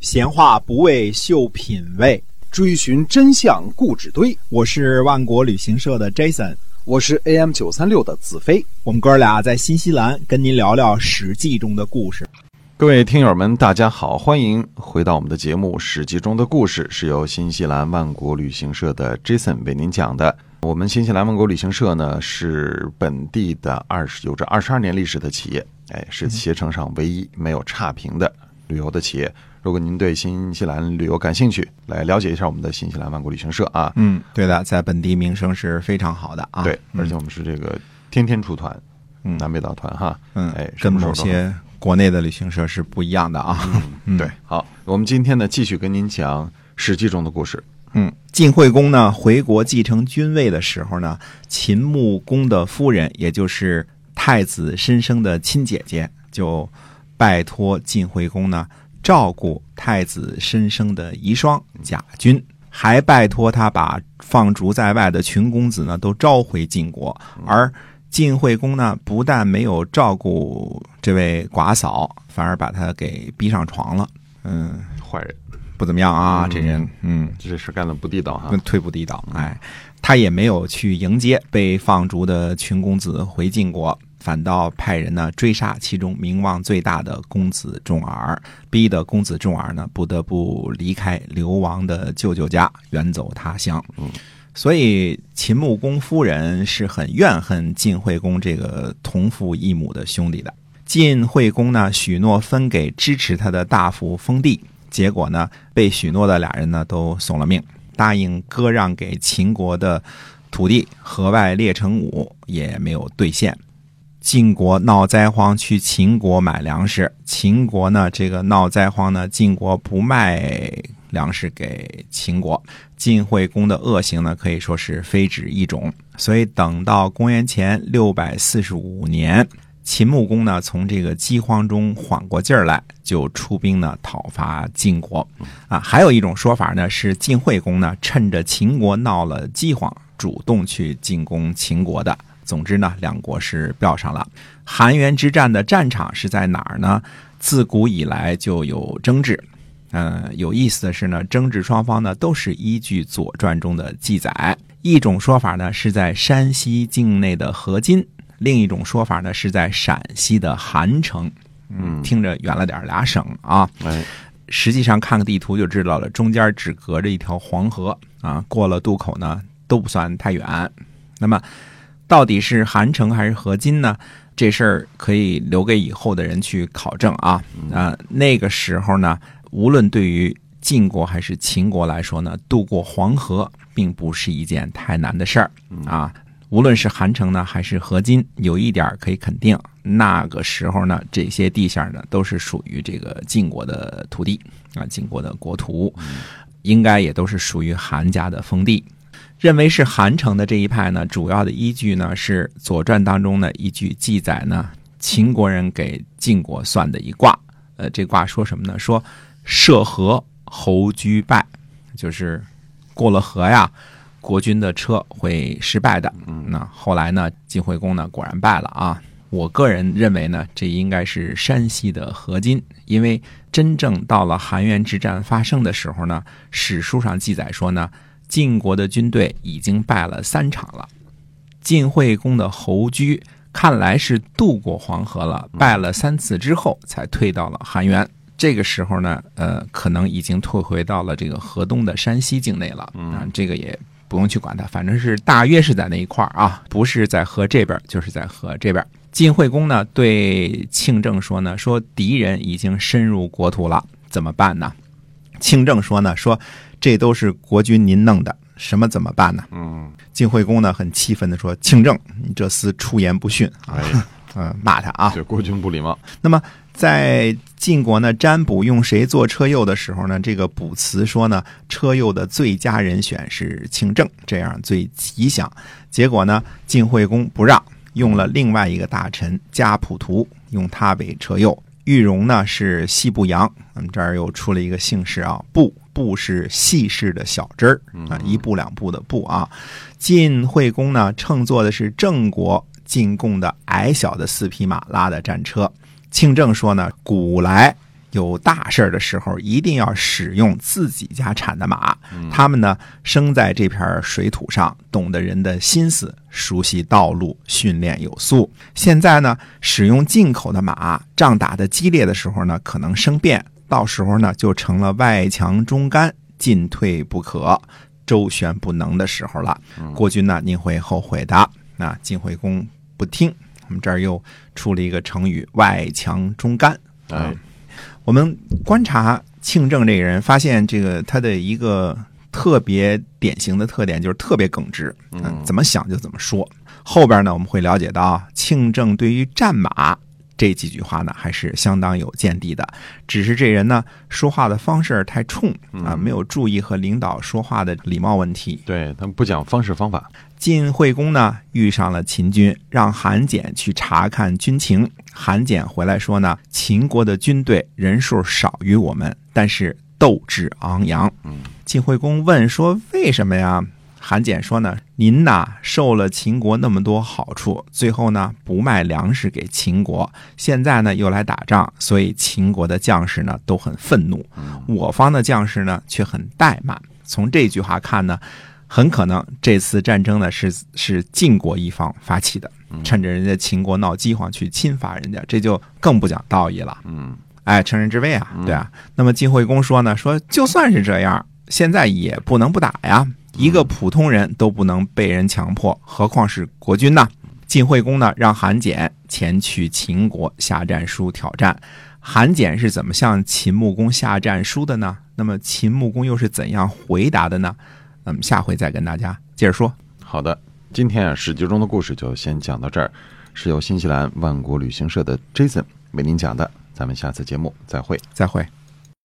闲话不为秀品味，追寻真相故纸堆。我是万国旅行社的 Jason，我是 AM 九三六的子飞。我们哥俩在新西兰跟您聊聊《史记》中的故事。各位听友们，大家好，欢迎回到我们的节目《史记》中的故事，是由新西兰万国旅行社的 Jason 为您讲的。我们新西兰万国旅行社呢，是本地的二十有着二十二年历史的企业，哎，是携程上唯一没有差评的旅游的企业。如果您对新西兰旅游感兴趣，来了解一下我们的新西兰万国旅行社啊。嗯，对的，在本地名声是非常好的啊。对，而且我们是这个天天出团，嗯南北岛团哈。嗯，哎，跟某些国内的旅行社是不一样的啊。嗯对，好，我们今天呢继续跟您讲《史记》中的故事。嗯，晋惠公呢回国继承君位的时候呢，秦穆公的夫人，也就是太子申生的亲姐姐，就拜托晋惠公呢照顾太子申生的遗孀贾君，还拜托他把放逐在外的群公子呢都召回晋国。而晋惠公呢，不但没有照顾这位寡嫂，反而把她给逼上床了。嗯，坏人，不怎么样啊，嗯这人，嗯。这事干的不地道哈那。忒不地道。哎，他也没有去迎接被放逐的群公子回晋国，反倒派人呢追杀其中名望最大的公子重耳，逼得公子重耳呢不得不离开流亡的舅舅家，远走他乡。嗯，所以秦穆公夫人是很怨恨晋惠公这个同父异母的兄弟的。晋惠公呢许诺分给支持他的大夫封地，结果呢被许诺的俩人呢都送了命。答应割让给秦国的土地河外列城五也没有兑现。晋国闹灾荒，去秦国买粮食。秦国呢，这个闹灾荒呢，晋国不卖粮食给秦国。晋惠公的恶行呢，可以说是非止一种。所以等到公元前六百四十五年，秦穆公呢从这个饥荒中缓过劲儿来，就出兵呢讨伐晋国。啊，还有一种说法呢，是晋惠公呢趁着秦国闹了饥荒，主动去进攻秦国的。总之呢，两国是标上了。韩元之战的战场是在哪儿呢？自古以来就有争执。嗯、有意思的是呢，争执双方呢都是依据《左传》中的记载。一种说法呢是在山西境内的河津，另一种说法呢是在陕西的韩城。嗯，听着远了点，俩省啊。哎，实际上看个地图就知道了，中间只隔着一条黄河啊，过了渡口呢都不算太远。那么，到底是韩城还是河津呢？这事儿可以留给以后的人去考证啊。啊，那个时候呢，无论对于晋国还是秦国来说呢，渡过黄河并不是一件太难的事儿啊。无论是韩城呢，还是河津，有一点可以肯定，那个时候呢，这些地线呢都是属于这个晋国的土地啊，晋国的国土，应该也都是属于韩家的封地。认为是韩城的这一派呢，主要的依据呢是《左传》当中的一句记载呢，秦国人给晋国算的一卦。呃，这卦说什么呢？说涉河侯居败，就是过了河呀，国君的车会失败的。嗯那后来呢，晋惠公呢果然败了啊。我个人认为呢，这应该是山西的河津，因为真正到了韩元之战发生的时候呢，史书上记载说呢，晋国的军队已经败了三场了。晋惠公的侯居看来是渡过黄河了，败了三次之后才退到了韩原。这个时候呢，呃，可能已经退回到了这个河东的山西境内了。啊，这个也不用去管它，反正是大约是在那一块儿啊，不是在河这边，就是在河这边。晋惠公呢对庆政说呢，说敌人已经深入国土了，怎么办呢？庆政说呢，说这都是国君您弄的，什么怎么办呢？嗯，晋惠公呢很气愤的说：“庆政，你这厮出言不逊啊！”哎，呃，骂他啊。对国君不礼貌。那么在晋国呢，占卜用谁做车右的时候呢，这个卜辞说呢，车右的最佳人选是庆政，这样最吉祥。结果呢，晋惠公不让，用了另外一个大臣家普图，用他为车右。玉荣呢是西部阳，我们这儿又出了一个姓氏啊，布布是细氏的小枝儿啊，一步两步的步啊。晋惠公呢乘坐的是郑国进贡的矮小的四匹马拉的战车。庆正说呢，古来有大事儿的时候，一定要使用自己家产的马。他们呢，生在这片水土上，懂得人的心思，熟悉道路，训练有素。现在呢，使用进口的马，仗打得激烈的时候呢，可能生变，到时候呢，就成了外强中干，进退不可，周旋不能的时候了。国君呢，您会后悔的。那晋惠公不听，我们这儿又出了一个成语“外强中干”。哎，我们观察庆正这个人，发现这个他的一个特别典型的特点就是特别耿直，嗯，怎么想就怎么说。后边呢，我们会了解到庆正对于战马这几句话呢，还是相当有见地的。只是这人呢，说话的方式太冲啊，没有注意和领导说话的礼貌问题。对他们不讲方式方法。晋惠公呢遇上了秦军，让韩简去查看军情。韩简回来说呢，秦国的军队人数少于我们，但是斗志昂扬。嗯，晋惠公问说为什么呀？韩简说呢，您呐受了秦国那么多好处，最后呢不卖粮食给秦国，现在呢又来打仗，所以秦国的将士呢都很愤怒，我方的将士呢却很怠慢。从这句话看呢。很可能这次战争呢是是晋国一方发起的，趁着人家秦国闹饥荒去侵伐人家，这就更不讲道义了。嗯，哎，乘人之危啊，对啊。那么晋惠公说呢，说就算是这样，现在也不能不打呀。一个普通人都不能被人强迫，何况是国君呢？晋惠公呢，让韩简前去秦国下战书挑战。韩简是怎么向秦穆公下战书的呢？那么秦穆公又是怎样回答的呢？那么下回再跟大家接着说。好的，今天啊，史记中的故事就先讲到这儿，是由新西兰万国旅行社的 Jason 为您讲的。咱们下次节目再会，再会。